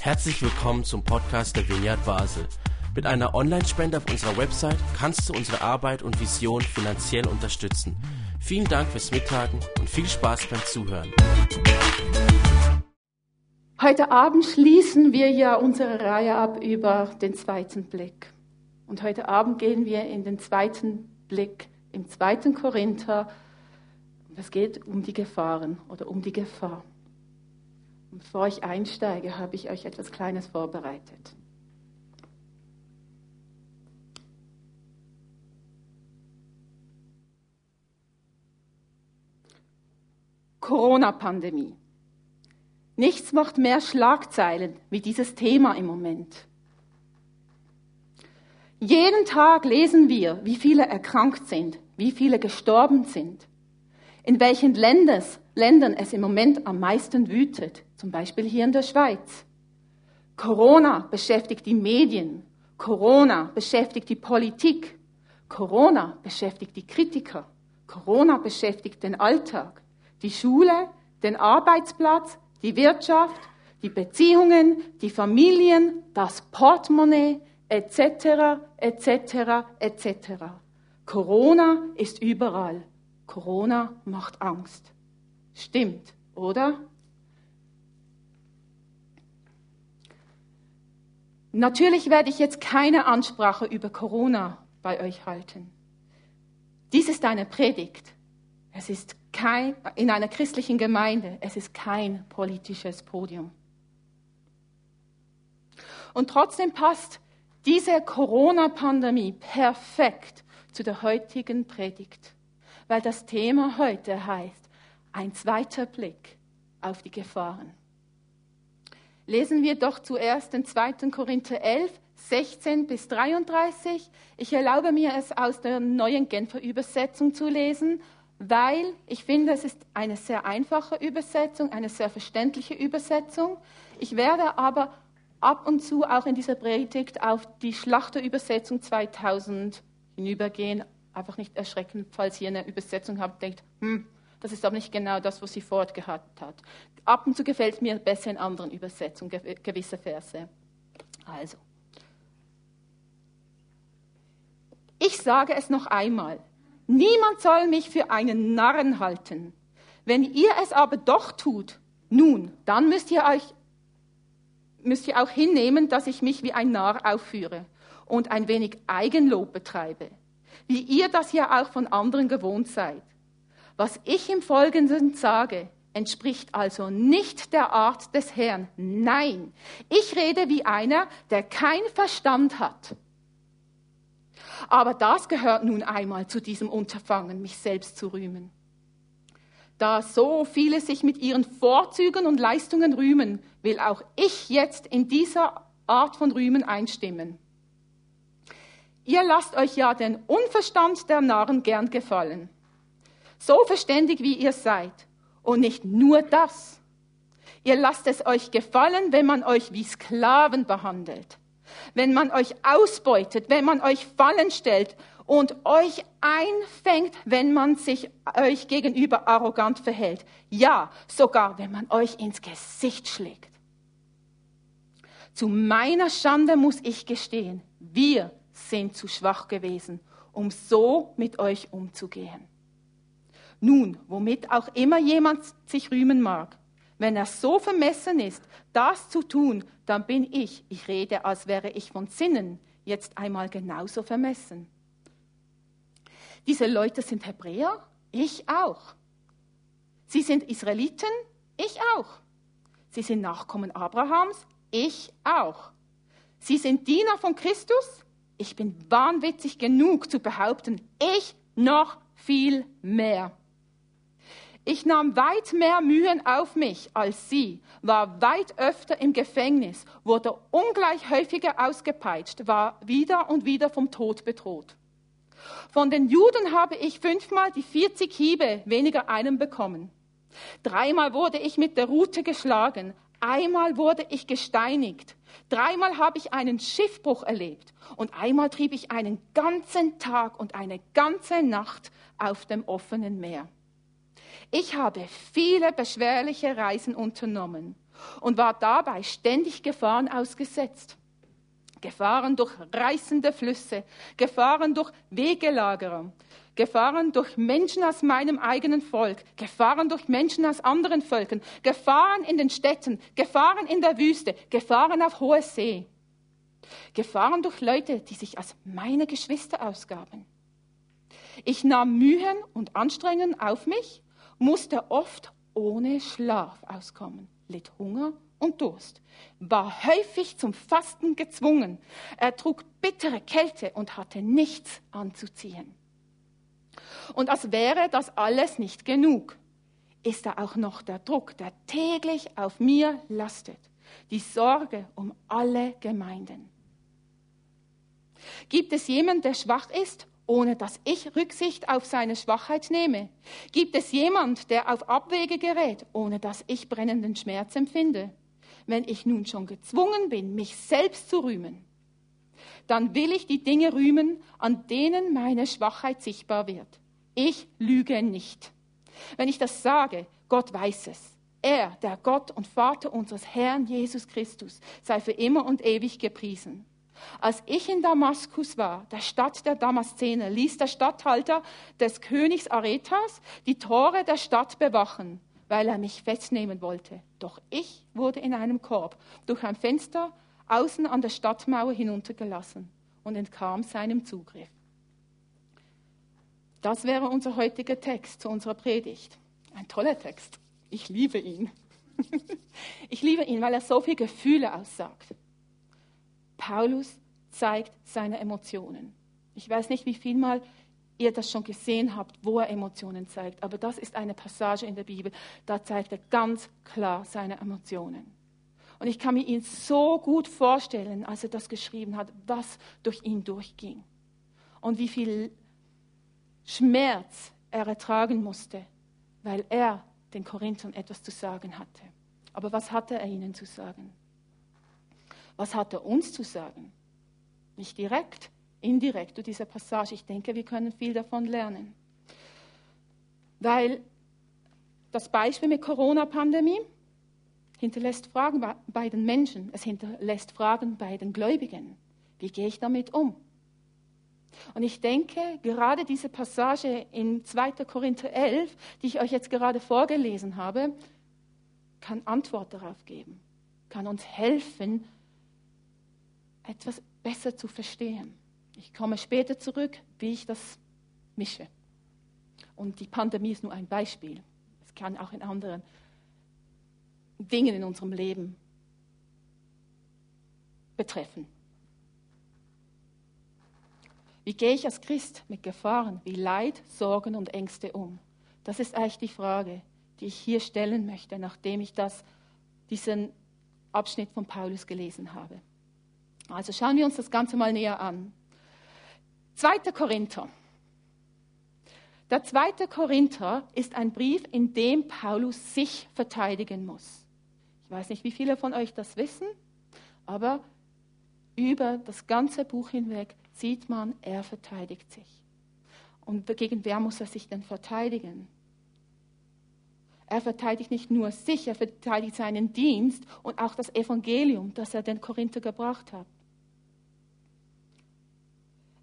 Herzlich willkommen zum Podcast der Vineyard Basel. Mit einer Online-Spende auf unserer Website kannst du unsere Arbeit und Vision finanziell unterstützen. Vielen Dank fürs Mittagen und viel Spaß beim Zuhören. Heute Abend schließen wir ja unsere Reihe ab über den zweiten Blick. Und heute Abend gehen wir in den zweiten Blick im zweiten Korinther. Es geht um die Gefahren oder um die Gefahr. Bevor ich einsteige, habe ich euch etwas Kleines vorbereitet. Corona-Pandemie. Nichts macht mehr Schlagzeilen wie dieses Thema im Moment. Jeden Tag lesen wir, wie viele erkrankt sind, wie viele gestorben sind, in welchen Länders, Ländern es im Moment am meisten wütet, zum Beispiel hier in der Schweiz. Corona beschäftigt die Medien, Corona beschäftigt die Politik, Corona beschäftigt die Kritiker, Corona beschäftigt den Alltag, die Schule, den Arbeitsplatz, die Wirtschaft, die Beziehungen, die Familien, das Portemonnaie, etc., etc., etc. Corona ist überall. Corona macht Angst. Stimmt, oder? Natürlich werde ich jetzt keine Ansprache über Corona bei euch halten. Dies ist eine Predigt. Es ist kein, in einer christlichen Gemeinde, es ist kein politisches Podium. Und trotzdem passt diese Corona-Pandemie perfekt zu der heutigen Predigt, weil das Thema heute heißt, ein zweiter Blick auf die Gefahren. Lesen wir doch zuerst den 2. Korinther 11, 16 bis 33. Ich erlaube mir es aus der neuen Genfer Übersetzung zu lesen, weil ich finde, es ist eine sehr einfache Übersetzung, eine sehr verständliche Übersetzung. Ich werde aber ab und zu auch in dieser Predigt auf die Schlachterübersetzung 2000 hinübergehen. Einfach nicht erschrecken, falls ihr eine Übersetzung habt, denkt, hm, das ist aber nicht genau das, was sie fortgehabt hat. Ab und zu gefällt mir besser in anderen Übersetzungen gewisse Verse. Also. Ich sage es noch einmal. Niemand soll mich für einen Narren halten. Wenn ihr es aber doch tut, nun, dann müsst ihr euch müsst ihr auch hinnehmen, dass ich mich wie ein Narr aufführe und ein wenig Eigenlob betreibe, wie ihr das ja auch von anderen gewohnt seid. Was ich im Folgenden sage, entspricht also nicht der Art des Herrn. Nein, ich rede wie einer, der kein Verstand hat. Aber das gehört nun einmal zu diesem Unterfangen, mich selbst zu rühmen. Da so viele sich mit ihren Vorzügen und Leistungen rühmen, will auch ich jetzt in dieser Art von Rühmen einstimmen. Ihr lasst euch ja den Unverstand der Narren gern gefallen. So verständig wie ihr seid. Und nicht nur das. Ihr lasst es euch gefallen, wenn man euch wie Sklaven behandelt. Wenn man euch ausbeutet, wenn man euch Fallen stellt und euch einfängt, wenn man sich euch gegenüber arrogant verhält. Ja, sogar wenn man euch ins Gesicht schlägt. Zu meiner Schande muss ich gestehen, wir sind zu schwach gewesen, um so mit euch umzugehen. Nun, womit auch immer jemand sich rühmen mag, wenn er so vermessen ist, das zu tun, dann bin ich, ich rede, als wäre ich von Sinnen, jetzt einmal genauso vermessen. Diese Leute sind Hebräer, ich auch. Sie sind Israeliten, ich auch. Sie sind Nachkommen Abrahams, ich auch. Sie sind Diener von Christus, ich bin wahnwitzig genug zu behaupten, ich noch viel mehr. Ich nahm weit mehr Mühen auf mich als sie, war weit öfter im Gefängnis, wurde ungleich häufiger ausgepeitscht, war wieder und wieder vom Tod bedroht. Von den Juden habe ich fünfmal die 40 Hiebe weniger einen bekommen. Dreimal wurde ich mit der Rute geschlagen. Einmal wurde ich gesteinigt. Dreimal habe ich einen Schiffbruch erlebt. Und einmal trieb ich einen ganzen Tag und eine ganze Nacht auf dem offenen Meer. Ich habe viele beschwerliche Reisen unternommen und war dabei ständig Gefahren ausgesetzt. Gefahren durch reißende Flüsse, Gefahren durch Wegelagerer, Gefahren durch Menschen aus meinem eigenen Volk, Gefahren durch Menschen aus anderen Völkern, Gefahren in den Städten, Gefahren in der Wüste, Gefahren auf hoher See. Gefahren durch Leute, die sich als meine Geschwister ausgaben. Ich nahm Mühen und Anstrengungen auf mich, musste oft ohne Schlaf auskommen, litt Hunger und Durst, war häufig zum Fasten gezwungen, er trug bittere Kälte und hatte nichts anzuziehen. Und als wäre das alles nicht genug, ist da auch noch der Druck, der täglich auf mir lastet, die Sorge um alle Gemeinden. Gibt es jemanden, der schwach ist, ohne dass ich Rücksicht auf seine Schwachheit nehme? Gibt es jemand, der auf Abwege gerät, ohne dass ich brennenden Schmerz empfinde? Wenn ich nun schon gezwungen bin, mich selbst zu rühmen, dann will ich die Dinge rühmen, an denen meine Schwachheit sichtbar wird. Ich lüge nicht. Wenn ich das sage, Gott weiß es. Er, der Gott und Vater unseres Herrn Jesus Christus, sei für immer und ewig gepriesen. Als ich in Damaskus war, der Stadt der Damaszener, ließ der Statthalter des Königs Aretas die Tore der Stadt bewachen, weil er mich festnehmen wollte. Doch ich wurde in einem Korb durch ein Fenster außen an der Stadtmauer hinuntergelassen und entkam seinem Zugriff. Das wäre unser heutiger Text zu unserer Predigt. Ein toller Text. Ich liebe ihn. Ich liebe ihn, weil er so viele Gefühle aussagt. Paulus zeigt seine Emotionen. Ich weiß nicht, wie viel Mal ihr das schon gesehen habt, wo er Emotionen zeigt, aber das ist eine Passage in der Bibel, da zeigt er ganz klar seine Emotionen. Und ich kann mir ihn so gut vorstellen, als er das geschrieben hat, was durch ihn durchging und wie viel Schmerz er ertragen musste, weil er den Korinthern etwas zu sagen hatte. Aber was hatte er ihnen zu sagen? Was hat er uns zu sagen? Nicht direkt, indirekt durch diese Passage. Ich denke, wir können viel davon lernen. Weil das Beispiel mit Corona-Pandemie hinterlässt Fragen bei den Menschen, es hinterlässt Fragen bei den Gläubigen. Wie gehe ich damit um? Und ich denke, gerade diese Passage in 2. Korinther 11, die ich euch jetzt gerade vorgelesen habe, kann Antwort darauf geben, kann uns helfen, etwas besser zu verstehen. Ich komme später zurück, wie ich das mische. Und die Pandemie ist nur ein Beispiel. Es kann auch in anderen Dingen in unserem Leben betreffen. Wie gehe ich als Christ mit Gefahren wie Leid, Sorgen und Ängste um? Das ist eigentlich die Frage, die ich hier stellen möchte, nachdem ich das, diesen Abschnitt von Paulus gelesen habe. Also schauen wir uns das Ganze mal näher an. 2. Korinther. Der 2. Korinther ist ein Brief, in dem Paulus sich verteidigen muss. Ich weiß nicht, wie viele von euch das wissen, aber über das ganze Buch hinweg sieht man, er verteidigt sich. Und gegen wer muss er sich denn verteidigen? Er verteidigt nicht nur sich, er verteidigt seinen Dienst und auch das Evangelium, das er den Korinther gebracht hat.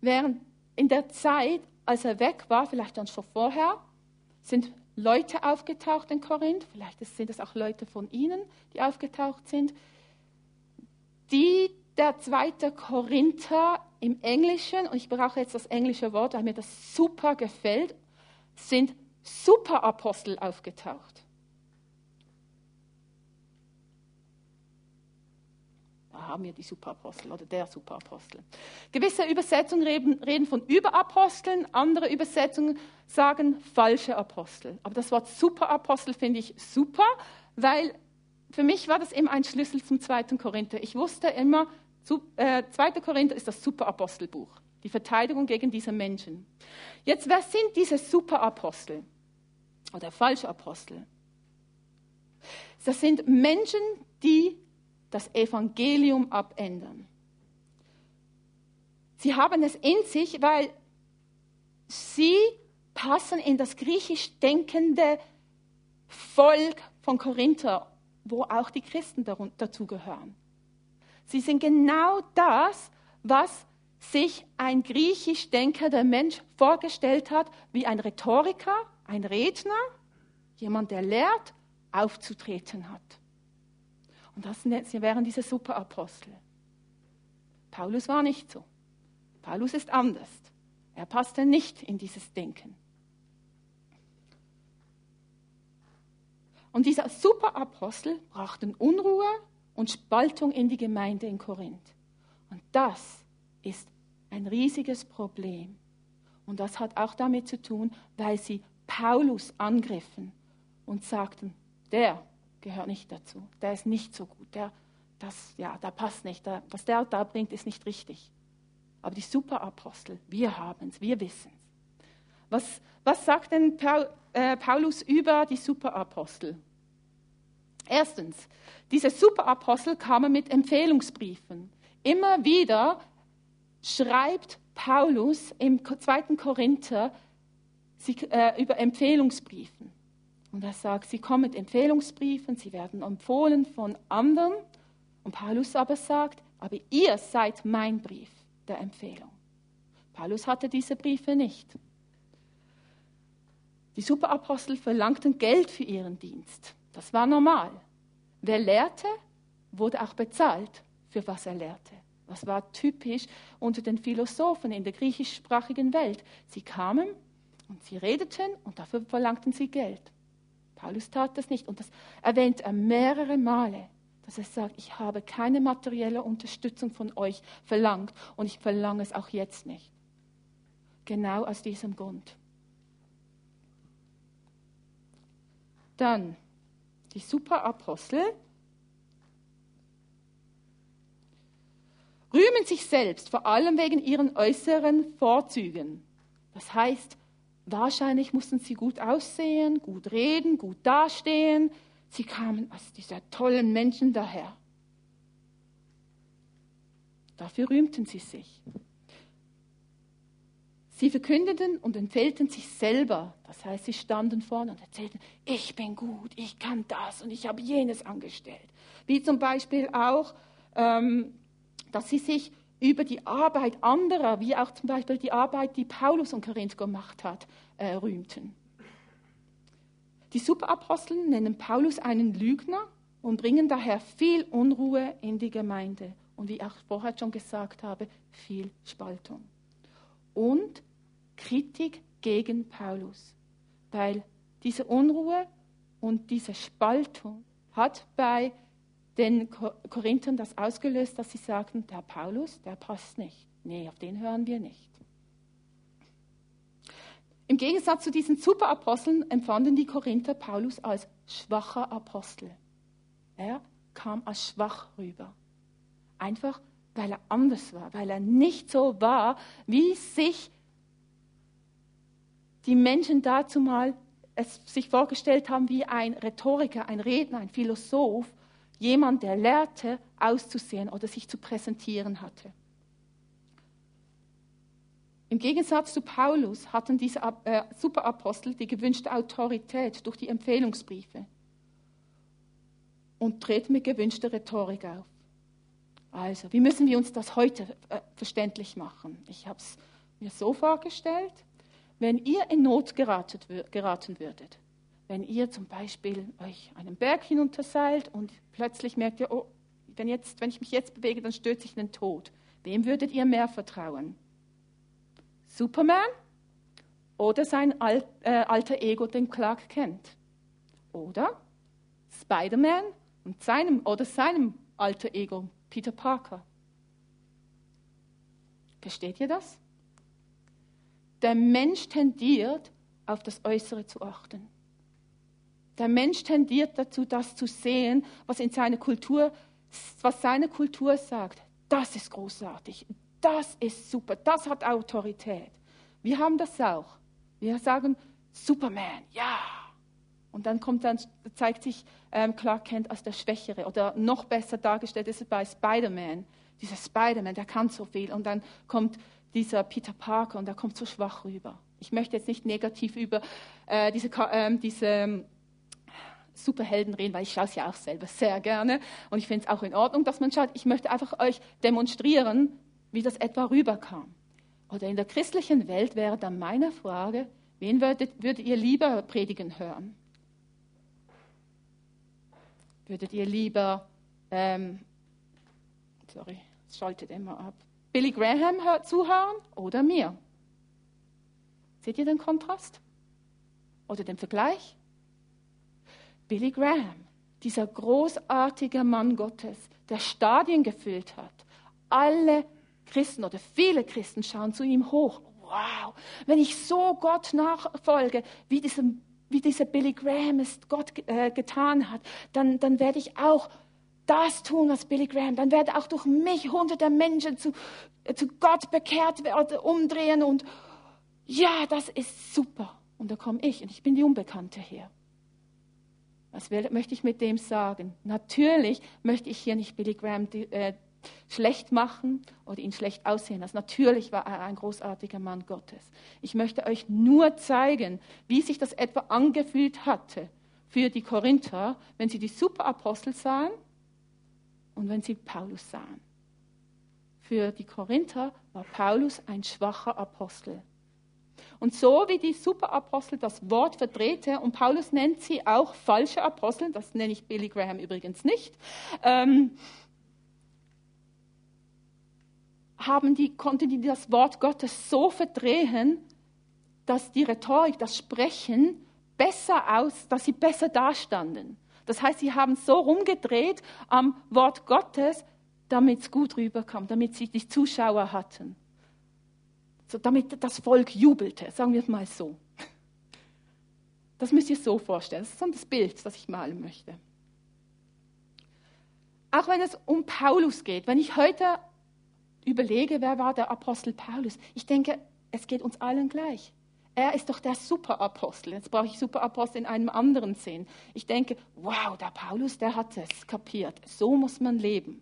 Während in der Zeit, als er weg war, vielleicht dann schon vorher, sind Leute aufgetaucht in Korinth, vielleicht sind es auch Leute von Ihnen, die aufgetaucht sind, die der zweite Korinther im Englischen, und ich brauche jetzt das englische Wort, weil mir das super gefällt, sind Superapostel aufgetaucht. Haben wir die Superapostel oder der Superapostel. Gewisse Übersetzungen reden, reden von Überaposteln, andere Übersetzungen sagen falsche Apostel. Aber das Wort Superapostel finde ich super, weil für mich war das immer ein Schlüssel zum zweiten Korinther. Ich wusste immer, äh, 2. Korinther ist das Superapostelbuch, die Verteidigung gegen diese Menschen. Jetzt, wer sind diese Superapostel oder falsche Apostel? Das sind Menschen, die das Evangelium abändern. Sie haben es in sich, weil sie passen in das griechisch denkende Volk von Korinther wo auch die Christen dazugehören. Sie sind genau das, was sich ein griechisch denkender Mensch vorgestellt hat, wie ein Rhetoriker, ein Redner, jemand, der lehrt, aufzutreten hat. Und das wären diese Superapostel. Paulus war nicht so. Paulus ist anders. Er passte nicht in dieses Denken. Und dieser Superapostel brachten Unruhe und Spaltung in die Gemeinde in Korinth. Und das ist ein riesiges Problem. Und das hat auch damit zu tun, weil sie Paulus angriffen und sagten, der gehört nicht dazu, der ist nicht so gut, der, das, ja, da passt nicht, der, was der da bringt, ist nicht richtig. Aber die Superapostel, wir haben es, wir wissen es. Was, was sagt denn Paul, äh, Paulus über die Superapostel? Erstens, diese Superapostel kamen mit Empfehlungsbriefen. Immer wieder schreibt Paulus im zweiten Korinther sie, äh, über Empfehlungsbriefen. Und er sagt, sie kommen mit Empfehlungsbriefen, sie werden empfohlen von anderen. Und Paulus aber sagt, aber ihr seid mein Brief der Empfehlung. Paulus hatte diese Briefe nicht. Die Superapostel verlangten Geld für ihren Dienst. Das war normal. Wer lehrte, wurde auch bezahlt, für was er lehrte. Das war typisch unter den Philosophen in der griechischsprachigen Welt. Sie kamen und sie redeten und dafür verlangten sie Geld. Paulus tat das nicht und das erwähnt er mehrere Male, dass er sagt, ich habe keine materielle Unterstützung von euch verlangt und ich verlange es auch jetzt nicht. Genau aus diesem Grund. Dann die Superapostel rühmen sich selbst, vor allem wegen ihren äußeren Vorzügen. Das heißt, wahrscheinlich mussten sie gut aussehen, gut reden, gut dastehen. Sie kamen als dieser tollen Menschen daher. Dafür rühmten sie sich. Sie verkündeten und empfehlten sich selber. Das heißt, sie standen vorne und erzählten, ich bin gut, ich kann das und ich habe jenes angestellt. Wie zum Beispiel auch, ähm, dass sie sich über die Arbeit anderer, wie auch zum Beispiel die Arbeit, die Paulus und Korinth gemacht hat, äh, rühmten. Die Superapostel nennen Paulus einen Lügner und bringen daher viel Unruhe in die Gemeinde und wie ich auch vorher schon gesagt habe, viel Spaltung und Kritik gegen Paulus, weil diese Unruhe und diese Spaltung hat bei den Korinthern das ausgelöst, dass sie sagten, der Paulus, der passt nicht. Nee, auf den hören wir nicht. Im Gegensatz zu diesen Superaposteln empfanden die Korinther Paulus als schwacher Apostel. Er kam als schwach rüber. Einfach weil er anders war, weil er nicht so war, wie sich die Menschen dazu mal es sich vorgestellt haben, wie ein Rhetoriker, ein Redner, ein Philosoph, jemand, der lehrte, auszusehen oder sich zu präsentieren hatte. Im Gegensatz zu Paulus hatten diese äh, Superapostel die gewünschte Autorität durch die Empfehlungsbriefe und treten mit gewünschter Rhetorik auf. Also, wie müssen wir uns das heute äh, verständlich machen? Ich habe es mir so vorgestellt, wenn ihr in Not geraten, geraten würdet, wenn ihr zum Beispiel euch einen Berg hinunterseilt und plötzlich merkt ihr, oh, wenn, jetzt, wenn ich mich jetzt bewege, dann stürze ich in den Tod. Wem würdet ihr mehr vertrauen? Superman oder sein Al äh, alter Ego, den Clark kennt? Oder Spider-Man und seinem oder seinem alter Ego, Peter Parker. Versteht ihr das? Der Mensch tendiert, auf das Äußere zu achten. Der Mensch tendiert dazu, das zu sehen, was in seiner Kultur, was seine Kultur sagt. Das ist großartig, das ist super, das hat Autorität. Wir haben das auch. Wir sagen Superman, ja, und dann kommt dann, zeigt sich ähm, Clark Kent als der Schwächere oder noch besser dargestellt ist es bei Spider-Man. Dieser Spider-Man, der kann so viel. Und dann kommt dieser Peter Parker und der kommt so schwach rüber. Ich möchte jetzt nicht negativ über äh, diese, äh, diese Superhelden reden, weil ich schaue es ja auch selber sehr gerne und ich finde es auch in Ordnung, dass man schaut. Ich möchte einfach euch demonstrieren, wie das etwa rüberkam. Oder in der christlichen Welt wäre dann meine Frage, wen würdet, würdet ihr lieber predigen hören? Würdet ihr lieber, ähm, sorry, es schaltet immer ab, Billy Graham zuhören oder mir? Seht ihr den Kontrast? Oder den Vergleich? Billy Graham, dieser großartige Mann Gottes, der Stadien gefüllt hat. Alle Christen oder viele Christen schauen zu ihm hoch. Wow, wenn ich so Gott nachfolge, wie, diesem, wie dieser Billy Graham es Gott äh, getan hat, dann, dann werde ich auch das tun, was Billy Graham, dann werden auch durch mich hunderte Menschen zu, äh, zu Gott bekehrt werden, umdrehen und ja, das ist super. Und da komme ich und ich bin die Unbekannte hier. Was will, möchte ich mit dem sagen? Natürlich möchte ich hier nicht Billy Graham äh, schlecht machen oder ihn schlecht aussehen lassen. Natürlich war er ein großartiger Mann Gottes. Ich möchte euch nur zeigen, wie sich das etwa angefühlt hatte für die Korinther, wenn sie die Superapostel sahen und wenn sie Paulus sahen. Für die Korinther war Paulus ein schwacher Apostel. Und so wie die Superapostel das Wort verdrehte, und Paulus nennt sie auch falsche Apostel, das nenne ich Billy Graham übrigens nicht, ähm, haben die, konnten die das Wort Gottes so verdrehen, dass die Rhetorik, das Sprechen besser aus, dass sie besser dastanden. Das heißt, sie haben so rumgedreht am Wort Gottes, damit es gut rüberkam, damit sie die Zuschauer hatten. So, damit das Volk jubelte, sagen wir es mal so. Das müsst ihr so vorstellen. Das ist so das Bild, das ich malen möchte. Auch wenn es um Paulus geht, wenn ich heute überlege, wer war der Apostel Paulus, ich denke, es geht uns allen gleich. Er ist doch der Superapostel. Jetzt brauche ich Superapostel in einem anderen Sinn. Ich denke, wow, der Paulus, der hat es kapiert. So muss man leben.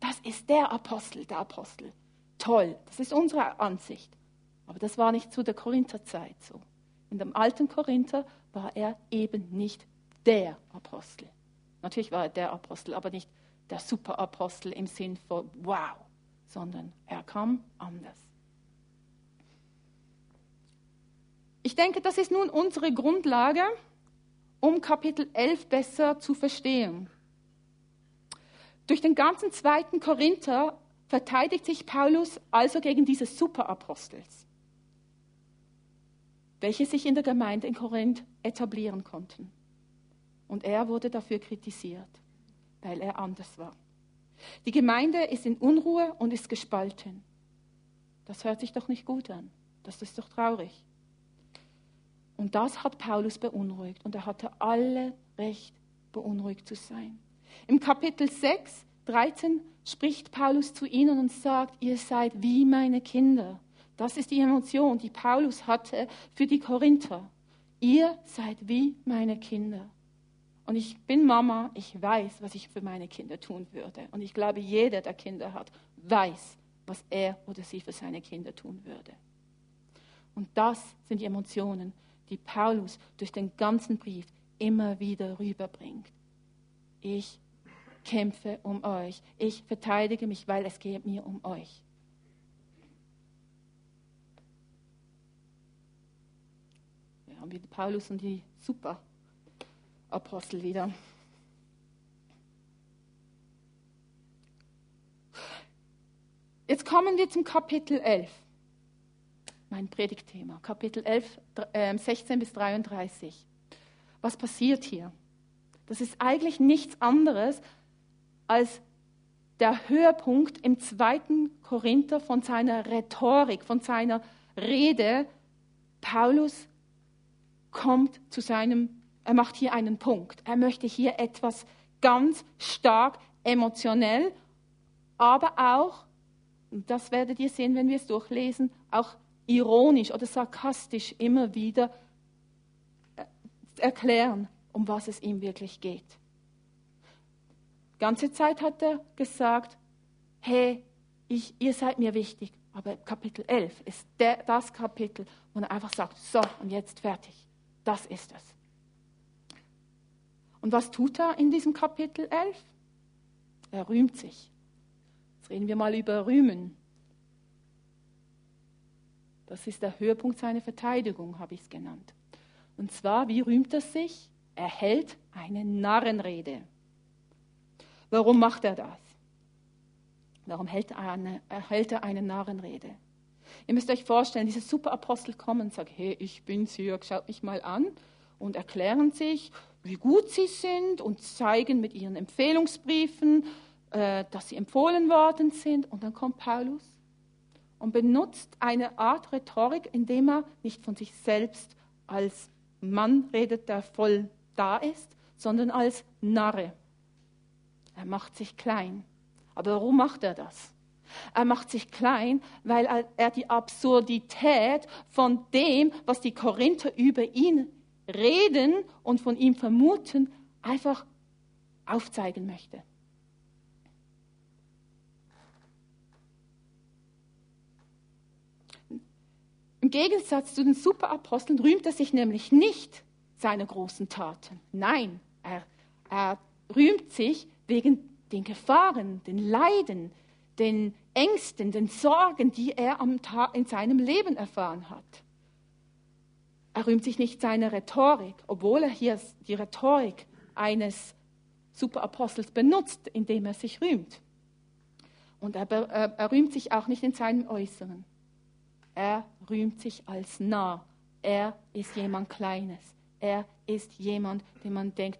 Das ist der Apostel, der Apostel. Toll, das ist unsere Ansicht. Aber das war nicht zu der Korintherzeit so. In dem alten Korinther war er eben nicht der Apostel. Natürlich war er der Apostel, aber nicht der Superapostel im Sinn von wow, sondern er kam anders. Ich denke, das ist nun unsere Grundlage, um Kapitel 11 besser zu verstehen. Durch den ganzen zweiten Korinther verteidigt sich Paulus also gegen diese Superapostels, welche sich in der Gemeinde in Korinth etablieren konnten. Und er wurde dafür kritisiert weil er anders war. Die Gemeinde ist in Unruhe und ist gespalten. Das hört sich doch nicht gut an. Das ist doch traurig. Und das hat Paulus beunruhigt und er hatte alle Recht, beunruhigt zu sein. Im Kapitel 6, 13 spricht Paulus zu ihnen und sagt, ihr seid wie meine Kinder. Das ist die Emotion, die Paulus hatte für die Korinther. Ihr seid wie meine Kinder. Und ich bin Mama, ich weiß, was ich für meine Kinder tun würde. Und ich glaube, jeder, der Kinder hat, weiß, was er oder sie für seine Kinder tun würde. Und das sind die Emotionen, die Paulus durch den ganzen Brief immer wieder rüberbringt. Ich kämpfe um euch. Ich verteidige mich, weil es geht mir um euch. Wir haben wieder Paulus und die super Apostel wieder. Jetzt kommen wir zum Kapitel 11. Mein Predigtthema, Kapitel 11, 16 bis 33. Was passiert hier? Das ist eigentlich nichts anderes als der Höhepunkt im zweiten Korinther von seiner Rhetorik, von seiner Rede. Paulus kommt zu seinem er macht hier einen Punkt. Er möchte hier etwas ganz stark emotionell, aber auch, das werdet ihr sehen, wenn wir es durchlesen, auch ironisch oder sarkastisch immer wieder äh, erklären, um was es ihm wirklich geht. Ganze Zeit hat er gesagt, hey, ich, ihr seid mir wichtig. Aber Kapitel 11 ist der, das Kapitel, wo er einfach sagt, so, und jetzt fertig. Das ist es. Und was tut er in diesem Kapitel 11? Er rühmt sich. Jetzt reden wir mal über Rühmen. Das ist der Höhepunkt seiner Verteidigung, habe ich es genannt. Und zwar, wie rühmt er sich? Er hält eine Narrenrede. Warum macht er das? Warum hält er eine, hält er eine Narrenrede? Ihr müsst euch vorstellen, diese Superapostel kommen und sagen, hey, ich bin's hier, schaut mich mal an und erklären sich, wie gut sie sind und zeigen mit ihren Empfehlungsbriefen, äh, dass sie empfohlen worden sind. Und dann kommt Paulus und benutzt eine Art Rhetorik, indem er nicht von sich selbst als Mann redet, der voll da ist, sondern als Narre. Er macht sich klein. Aber warum macht er das? Er macht sich klein, weil er die Absurdität von dem, was die Korinther über ihn reden und von ihm vermuten, einfach aufzeigen möchte. Im Gegensatz zu den Superaposteln rühmt er sich nämlich nicht seiner großen Taten. Nein, er, er rühmt sich wegen den Gefahren, den Leiden, den Ängsten, den Sorgen, die er am Tag in seinem Leben erfahren hat. Er rühmt sich nicht seiner Rhetorik, obwohl er hier die Rhetorik eines Superapostels benutzt, indem er sich rühmt. Und er, er, rühmt sich auch nicht in seinem Äußeren. Er rühmt sich als nah. Er ist jemand Kleines. Er ist jemand, dem man denkt,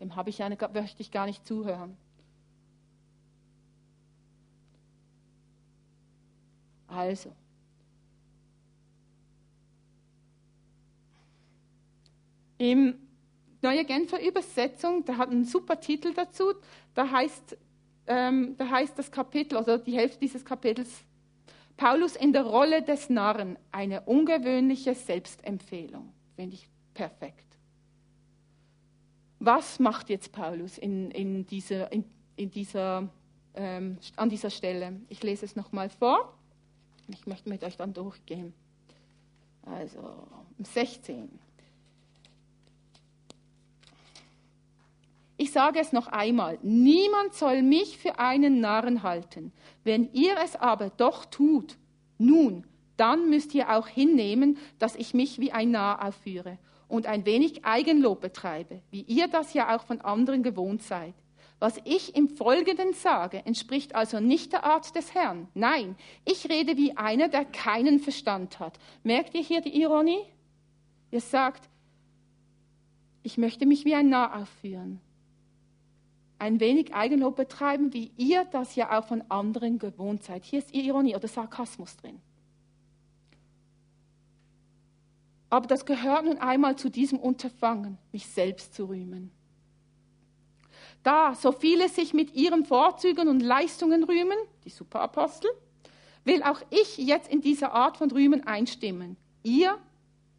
dem habe ich eine, möchte ich gar nicht zuhören. Also, Im Neue Genfer Übersetzung, da hat einen super Titel dazu, da heißt, ähm, da heißt das Kapitel, also die Hälfte dieses Kapitels, Paulus in der Rolle des Narren, eine ungewöhnliche Selbstempfehlung. Finde ich perfekt. Was macht jetzt Paulus in, in dieser, in, in dieser, ähm, an dieser Stelle? Ich lese es nochmal vor. Ich möchte mit euch dann durchgehen. Also 16. Ich sage es noch einmal, niemand soll mich für einen Narren halten. Wenn ihr es aber doch tut, nun, dann müsst ihr auch hinnehmen, dass ich mich wie ein Narr aufführe und ein wenig Eigenlob betreibe, wie ihr das ja auch von anderen gewohnt seid. Was ich im Folgenden sage, entspricht also nicht der Art des Herrn. Nein, ich rede wie einer, der keinen Verstand hat. Merkt ihr hier die Ironie? Ihr sagt, ich möchte mich wie ein Narr aufführen ein wenig Eigenlob betreiben, wie ihr das ja auch von anderen gewohnt seid. Hier ist Ironie oder Sarkasmus drin. Aber das gehört nun einmal zu diesem Unterfangen, mich selbst zu rühmen. Da so viele sich mit ihren Vorzügen und Leistungen rühmen, die Superapostel, will auch ich jetzt in dieser Art von Rühmen einstimmen. Ihr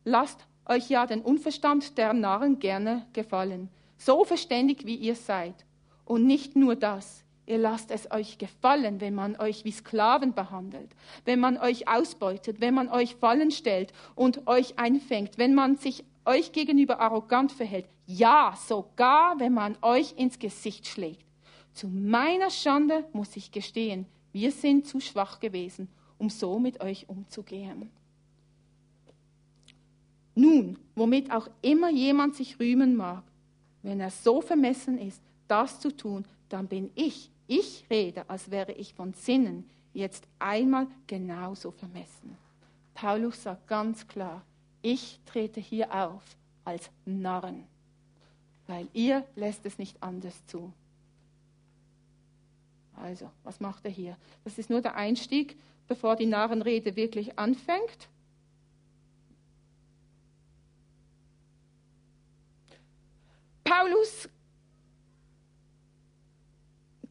lasst euch ja den Unverstand der Narren gerne gefallen, so verständig wie ihr seid. Und nicht nur das, ihr lasst es euch gefallen, wenn man euch wie Sklaven behandelt, wenn man euch ausbeutet, wenn man euch Fallen stellt und euch einfängt, wenn man sich euch gegenüber arrogant verhält, ja, sogar wenn man euch ins Gesicht schlägt. Zu meiner Schande muss ich gestehen, wir sind zu schwach gewesen, um so mit euch umzugehen. Nun, womit auch immer jemand sich rühmen mag, wenn er so vermessen ist, das zu tun, dann bin ich, ich rede, als wäre ich von Sinnen jetzt einmal genauso vermessen. Paulus sagt ganz klar, ich trete hier auf als Narren, weil ihr lässt es nicht anders zu. Also, was macht er hier? Das ist nur der Einstieg, bevor die Narrenrede wirklich anfängt. Paulus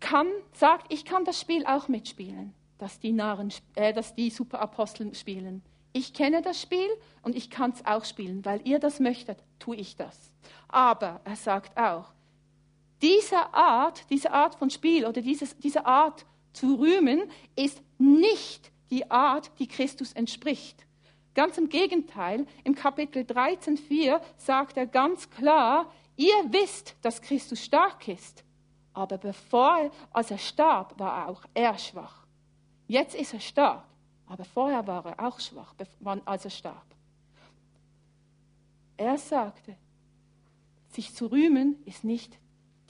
kann, sagt, ich kann das Spiel auch mitspielen, das die, Narren, äh, das die Superaposteln spielen. Ich kenne das Spiel und ich kann es auch spielen, weil ihr das möchtet, tue ich das. Aber er sagt auch, diese Art, diese Art von Spiel oder dieses, diese Art zu rühmen ist nicht die Art, die Christus entspricht. Ganz im Gegenteil, im Kapitel 13,4 sagt er ganz klar, Ihr wisst, dass Christus stark ist, aber bevor, als er starb, war auch er schwach. Jetzt ist er stark, aber vorher war er auch schwach, als er starb. Er sagte, sich zu rühmen ist nicht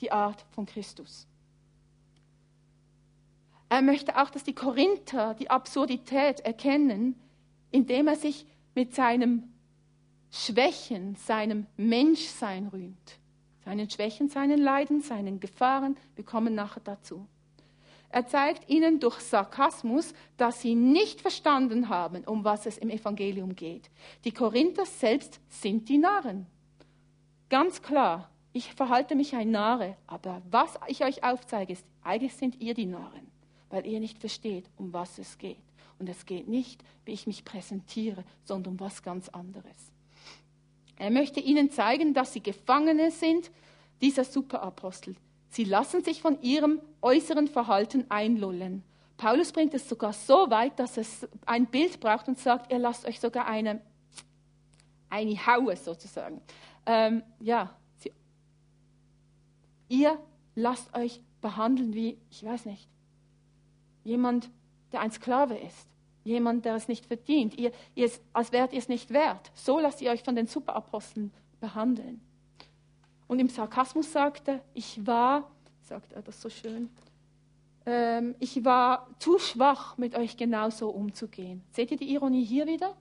die Art von Christus. Er möchte auch, dass die Korinther die Absurdität erkennen, indem er sich mit seinem Schwächen, seinem Menschsein rühmt. Seinen Schwächen, seinen Leiden, seinen Gefahren, wir kommen nachher dazu. Er zeigt ihnen durch Sarkasmus, dass sie nicht verstanden haben, um was es im Evangelium geht. Die Korinther selbst sind die Narren. Ganz klar, ich verhalte mich ein Narre, aber was ich euch aufzeige, ist, eigentlich sind ihr die Narren, weil ihr nicht versteht, um was es geht. Und es geht nicht, wie ich mich präsentiere, sondern um was ganz anderes. Er möchte ihnen zeigen, dass sie Gefangene sind, dieser Superapostel. Sie lassen sich von ihrem äußeren Verhalten einlullen. Paulus bringt es sogar so weit, dass es ein Bild braucht und sagt, ihr lasst euch sogar eine, eine Haue sozusagen. Ähm, ja, sie, ihr lasst euch behandeln wie, ich weiß nicht, jemand, der ein Sklave ist. Jemand, der es nicht verdient. Ihr, ihr, als wärt ihr es nicht wert. So lasst ihr euch von den Superaposteln behandeln. Und im Sarkasmus sagt er, ich war, sagt er das so schön, ähm, ich war zu schwach, mit euch genauso umzugehen. Seht ihr die Ironie hier wieder?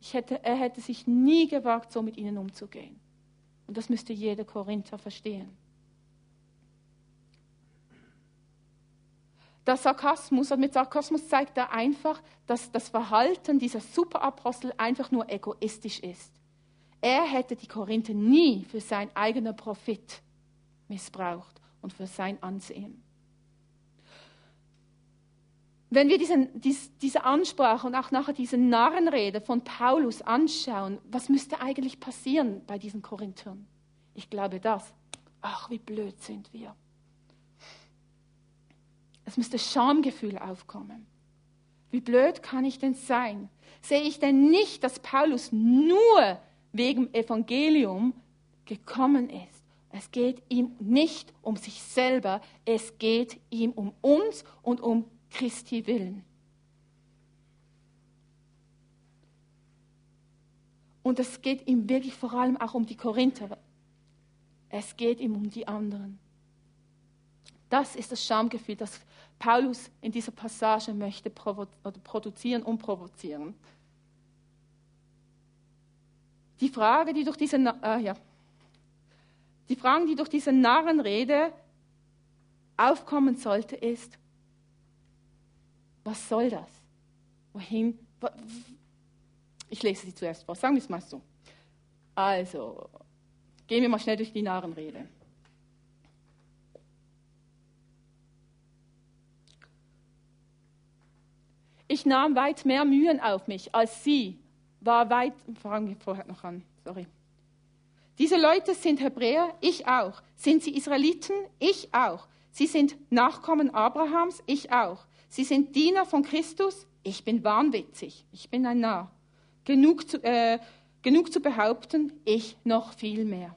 Hätte, er hätte sich nie gewagt, so mit ihnen umzugehen. Und das müsste jeder Korinther verstehen. Der Sarkasmus, und mit Sarkasmus zeigt er einfach, dass das Verhalten dieser Superapostel einfach nur egoistisch ist. Er hätte die Korinther nie für sein eigener Profit missbraucht und für sein Ansehen. Wenn wir diesen, dies, diese Ansprache und auch nachher diese Narrenrede von Paulus anschauen, was müsste eigentlich passieren bei diesen Korinthern? Ich glaube das. Ach, wie blöd sind wir. Es müsste Schamgefühl aufkommen. Wie blöd kann ich denn sein? Sehe ich denn nicht, dass Paulus nur wegen Evangelium gekommen ist. Es geht ihm nicht um sich selber, es geht ihm um uns und um Christi willen. Und es geht ihm wirklich vor allem auch um die Korinther. Es geht ihm um die anderen. Das ist das Schamgefühl, das Paulus in dieser Passage möchte produzieren und provozieren. Die Frage, die durch diese, äh, ja, die Frage, die durch diese Narrenrede aufkommen sollte, ist, was soll das? Wohin? Ich lese sie zuerst vor, sagen wir es mal so. Also, gehen wir mal schnell durch die Narrenrede. Ich nahm weit mehr Mühen auf mich als sie, war weit, fangen wir vorher noch an, sorry. Diese Leute sind Hebräer, ich auch. Sind sie Israeliten? Ich auch. Sie sind Nachkommen Abrahams? Ich auch. Sie sind Diener von Christus? Ich bin wahnwitzig. Ich bin ein Narr. Genug zu, äh, genug zu behaupten, ich noch viel mehr.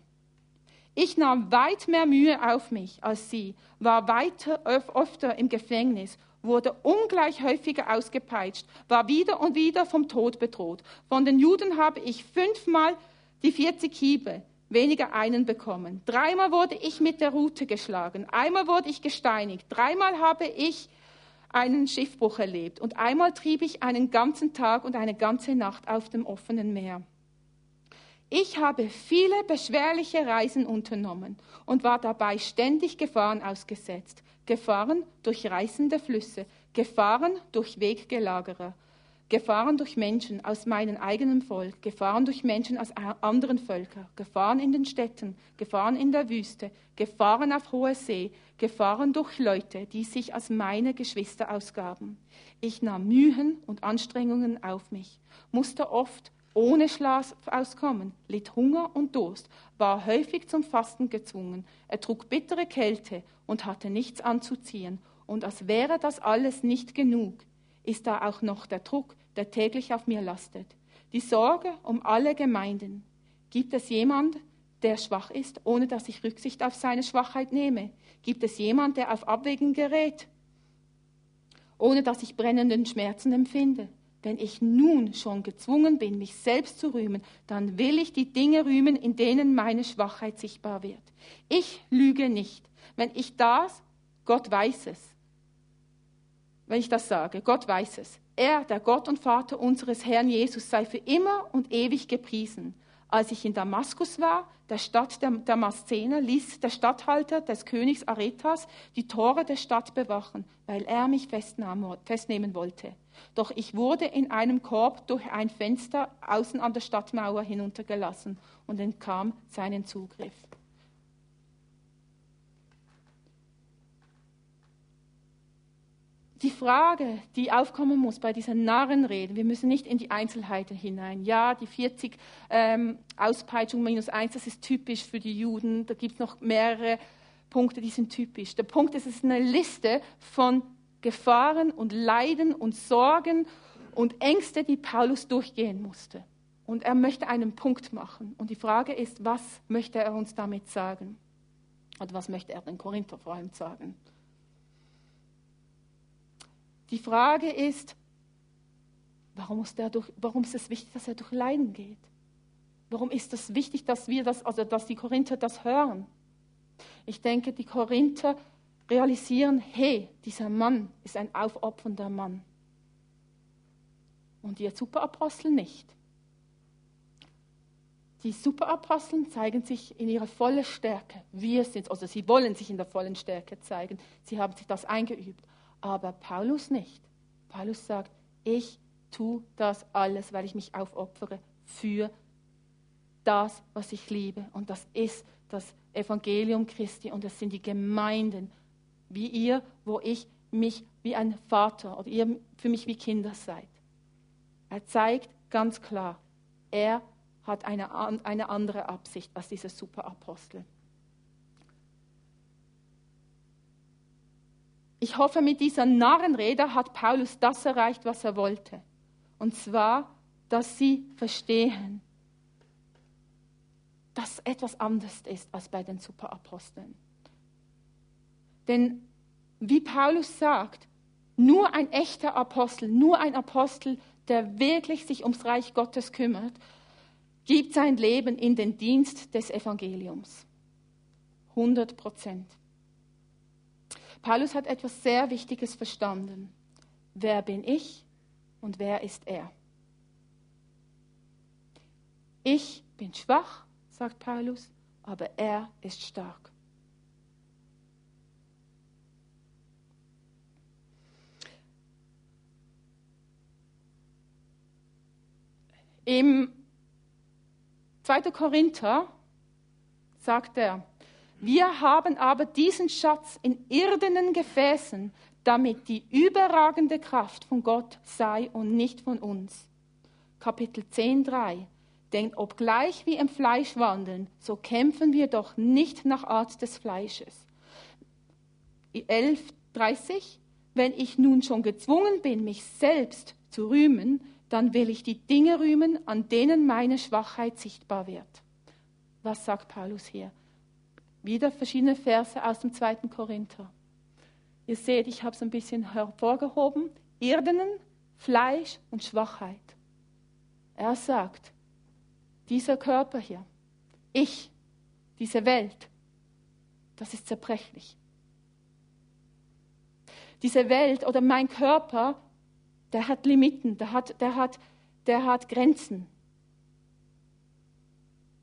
Ich nahm weit mehr Mühe auf mich als sie, war weiter öfter im Gefängnis wurde ungleich häufiger ausgepeitscht, war wieder und wieder vom Tod bedroht. Von den Juden habe ich fünfmal die 40 Hiebe, weniger einen bekommen. Dreimal wurde ich mit der Rute geschlagen, einmal wurde ich gesteinigt, dreimal habe ich einen Schiffbruch erlebt und einmal trieb ich einen ganzen Tag und eine ganze Nacht auf dem offenen Meer. Ich habe viele beschwerliche Reisen unternommen und war dabei ständig Gefahren ausgesetzt. Gefahren durch reißende Flüsse, Gefahren durch Weggelagerer, Gefahren durch Menschen aus meinem eigenen Volk, Gefahren durch Menschen aus anderen Völkern, Gefahren in den Städten, Gefahren in der Wüste, Gefahren auf hoher See, Gefahren durch Leute, die sich als meine Geschwister ausgaben. Ich nahm Mühen und Anstrengungen auf mich, musste oft ohne Schlaf auskommen, litt Hunger und Durst, war häufig zum Fasten gezwungen, ertrug bittere Kälte und hatte nichts anzuziehen. Und als wäre das alles nicht genug, ist da auch noch der Druck, der täglich auf mir lastet. Die Sorge um alle Gemeinden. Gibt es jemand, der schwach ist, ohne dass ich Rücksicht auf seine Schwachheit nehme? Gibt es jemand, der auf Abwägen gerät, ohne dass ich brennenden Schmerzen empfinde? Wenn ich nun schon gezwungen bin, mich selbst zu rühmen, dann will ich die Dinge rühmen, in denen meine Schwachheit sichtbar wird. Ich lüge nicht. Wenn ich das, Gott weiß es. Wenn ich das sage, Gott weiß es. Er, der Gott und Vater unseres Herrn Jesus, sei für immer und ewig gepriesen. Als ich in Damaskus war, der Stadt der Damaszener, ließ der Statthalter des Königs Aretas die Tore der Stadt bewachen, weil er mich festnehmen wollte. Doch ich wurde in einem Korb durch ein Fenster außen an der Stadtmauer hinuntergelassen und entkam seinen Zugriff. Die Frage, die aufkommen muss bei dieser Narrenrede, wir müssen nicht in die Einzelheiten hinein. Ja, die 40 ähm, Auspeitschung minus 1, das ist typisch für die Juden. Da gibt es noch mehrere Punkte, die sind typisch. Der Punkt ist, es ist eine Liste von Gefahren und Leiden und Sorgen und Ängste, die Paulus durchgehen musste. Und er möchte einen Punkt machen. Und die Frage ist, was möchte er uns damit sagen? Oder was möchte er den Korinther vor allem sagen? Die Frage ist, warum, ist durch, warum ist es wichtig, dass er durch Leiden geht? Warum ist es wichtig, dass wir das, also dass die Korinther das hören? Ich denke, die Korinther realisieren, hey, dieser Mann ist ein aufopfernder Mann. Und die Superapostel nicht. Die Superaposteln zeigen sich in ihrer vollen Stärke. Wir sind, also sie wollen sich in der vollen Stärke zeigen. Sie haben sich das eingeübt aber Paulus nicht. Paulus sagt, ich tue das alles, weil ich mich aufopfere für das, was ich liebe. Und das ist das Evangelium Christi und das sind die Gemeinden, wie ihr, wo ich mich wie ein Vater oder ihr für mich wie Kinder seid. Er zeigt ganz klar, er hat eine, eine andere Absicht als dieser Superapostel. Ich hoffe, mit dieser Narrenrede hat Paulus das erreicht, was er wollte. Und zwar, dass sie verstehen, dass etwas anders ist als bei den Superaposteln. Denn wie Paulus sagt, nur ein echter Apostel, nur ein Apostel, der wirklich sich ums Reich Gottes kümmert, gibt sein Leben in den Dienst des Evangeliums. 100 Prozent. Paulus hat etwas sehr Wichtiges verstanden. Wer bin ich und wer ist er? Ich bin schwach, sagt Paulus, aber er ist stark. Im 2. Korinther sagt er, wir haben aber diesen Schatz in irdenen Gefäßen, damit die überragende Kraft von Gott sei und nicht von uns. Kapitel 10, 3. Denn obgleich wir im Fleisch wandeln, so kämpfen wir doch nicht nach Art des Fleisches. 11, 30. Wenn ich nun schon gezwungen bin, mich selbst zu rühmen, dann will ich die Dinge rühmen, an denen meine Schwachheit sichtbar wird. Was sagt Paulus hier? Wieder verschiedene Verse aus dem zweiten Korinther. Ihr seht, ich habe es ein bisschen hervorgehoben. Irdenen, Fleisch und Schwachheit. Er sagt, dieser Körper hier, ich, diese Welt, das ist zerbrechlich. Diese Welt oder mein Körper, der hat Limiten, der hat, der hat, der hat Grenzen.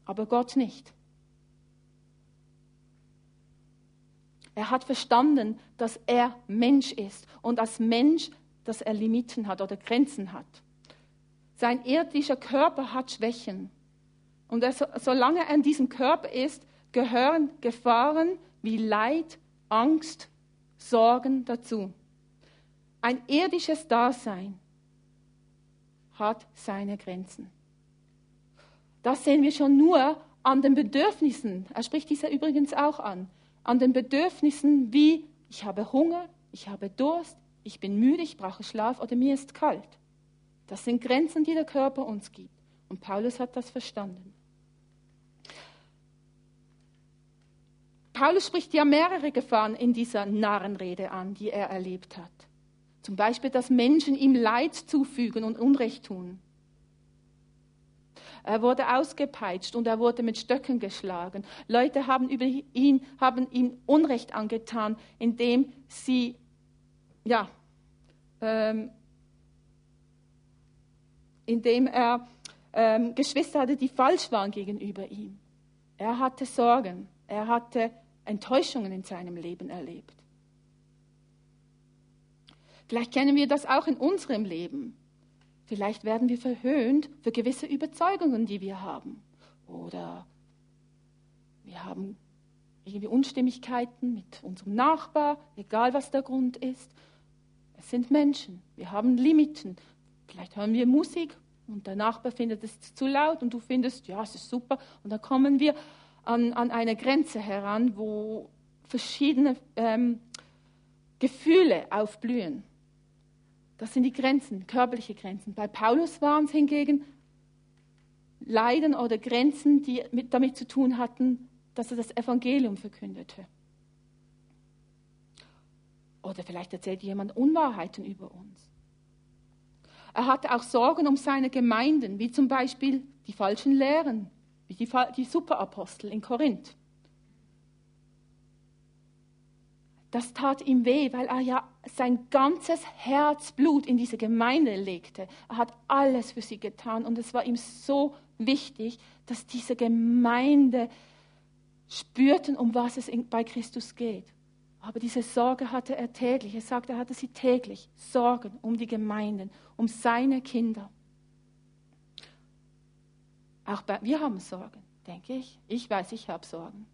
Aber Gott nicht. Er hat verstanden, dass er Mensch ist und als Mensch, dass er Limiten hat oder Grenzen hat. Sein irdischer Körper hat Schwächen. Und er, solange er in diesem Körper ist, gehören Gefahren wie Leid, Angst, Sorgen dazu. Ein irdisches Dasein hat seine Grenzen. Das sehen wir schon nur an den Bedürfnissen. Er spricht diese übrigens auch an an den Bedürfnissen wie ich habe Hunger, ich habe Durst, ich bin müde, ich brauche Schlaf oder mir ist kalt. Das sind Grenzen, die der Körper uns gibt. Und Paulus hat das verstanden. Paulus spricht ja mehrere Gefahren in dieser Narrenrede an, die er erlebt hat. Zum Beispiel, dass Menschen ihm Leid zufügen und Unrecht tun. Er wurde ausgepeitscht und er wurde mit Stöcken geschlagen. Leute haben über ihn, haben ihm Unrecht angetan, indem sie, ja, ähm, indem er ähm, Geschwister hatte, die falsch waren gegenüber ihm. Er hatte Sorgen, er hatte Enttäuschungen in seinem Leben erlebt. Vielleicht kennen wir das auch in unserem Leben. Vielleicht werden wir verhöhnt für gewisse Überzeugungen, die wir haben. Oder wir haben irgendwie Unstimmigkeiten mit unserem Nachbar, egal was der Grund ist. Es sind Menschen, wir haben Limiten. Vielleicht hören wir Musik und der Nachbar findet es zu laut und du findest, ja, es ist super. Und dann kommen wir an, an eine Grenze heran, wo verschiedene ähm, Gefühle aufblühen. Das sind die Grenzen, körperliche Grenzen. Bei Paulus waren es hingegen Leiden oder Grenzen, die mit, damit zu tun hatten, dass er das Evangelium verkündete. Oder vielleicht erzählt jemand Unwahrheiten über uns. Er hatte auch Sorgen um seine Gemeinden, wie zum Beispiel die falschen Lehren, wie die, die Superapostel in Korinth. Das tat ihm weh, weil er ja sein ganzes Herzblut in diese Gemeinde legte. Er hat alles für sie getan und es war ihm so wichtig, dass diese Gemeinde spürten, um was es bei Christus geht. Aber diese Sorge hatte er täglich. Er sagte, er hatte sie täglich. Sorgen um die Gemeinden, um seine Kinder. Auch bei, wir haben Sorgen, denke ich. Ich weiß, ich habe Sorgen.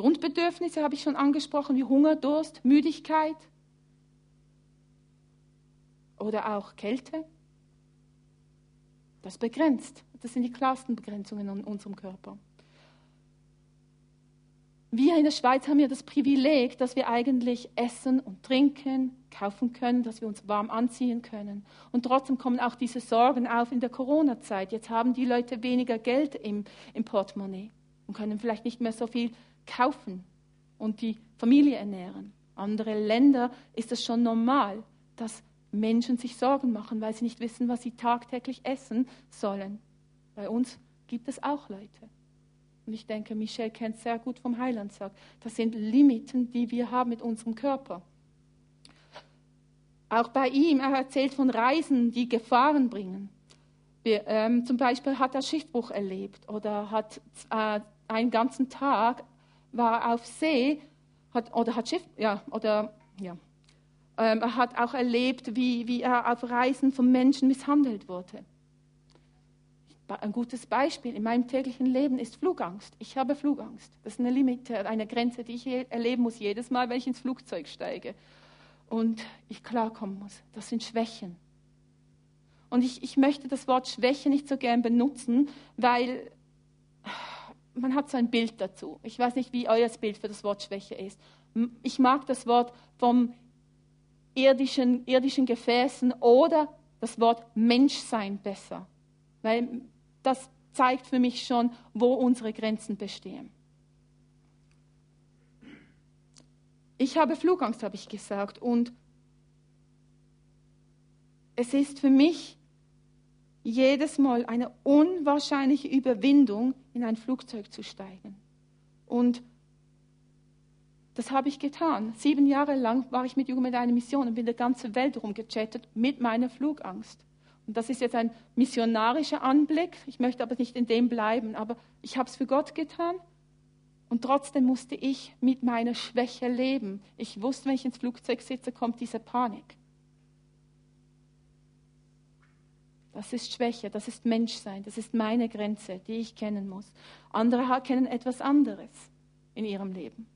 Grundbedürfnisse habe ich schon angesprochen, wie Hunger, Durst, Müdigkeit oder auch Kälte. Das begrenzt. Das sind die klarsten Begrenzungen in unserem Körper. Wir in der Schweiz haben ja das Privileg, dass wir eigentlich essen und trinken, kaufen können, dass wir uns warm anziehen können. Und trotzdem kommen auch diese Sorgen auf in der Corona-Zeit. Jetzt haben die Leute weniger Geld im, im Portemonnaie und können vielleicht nicht mehr so viel kaufen und die Familie ernähren. Andere Länder ist es schon normal, dass Menschen sich Sorgen machen, weil sie nicht wissen, was sie tagtäglich essen sollen. Bei uns gibt es auch Leute. Und ich denke, Michel kennt sehr gut vom Heiland sagt, das sind Limiten, die wir haben mit unserem Körper. Auch bei ihm, er erzählt von Reisen, die Gefahren bringen. Wir, ähm, zum Beispiel hat er Schichtbruch erlebt oder hat äh, einen ganzen Tag war auf See hat, oder hat Schiff, ja, oder, ja. Ähm, er hat auch erlebt, wie, wie er auf Reisen von Menschen misshandelt wurde. Ein gutes Beispiel in meinem täglichen Leben ist Flugangst. Ich habe Flugangst. Das ist eine Limite, eine Grenze, die ich erleben muss jedes Mal, wenn ich ins Flugzeug steige und ich klarkommen muss. Das sind Schwächen. Und ich, ich möchte das Wort Schwäche nicht so gern benutzen, weil man hat so ein Bild dazu. Ich weiß nicht, wie euer Bild für das Wort Schwäche ist. Ich mag das Wort vom irdischen, irdischen Gefäßen oder das Wort Menschsein besser, weil das zeigt für mich schon, wo unsere Grenzen bestehen. Ich habe Flugangst, habe ich gesagt, und es ist für mich jedes Mal eine unwahrscheinliche Überwindung, in ein Flugzeug zu steigen. Und das habe ich getan. Sieben Jahre lang war ich mit Jugend mit einer Mission und bin die ganze Welt rumgechattet mit meiner Flugangst. Und das ist jetzt ein missionarischer Anblick. Ich möchte aber nicht in dem bleiben. Aber ich habe es für Gott getan. Und trotzdem musste ich mit meiner Schwäche leben. Ich wusste, wenn ich ins Flugzeug sitze, kommt diese Panik. Das ist Schwäche, das ist Menschsein, das ist meine Grenze, die ich kennen muss. Andere kennen etwas anderes in ihrem Leben.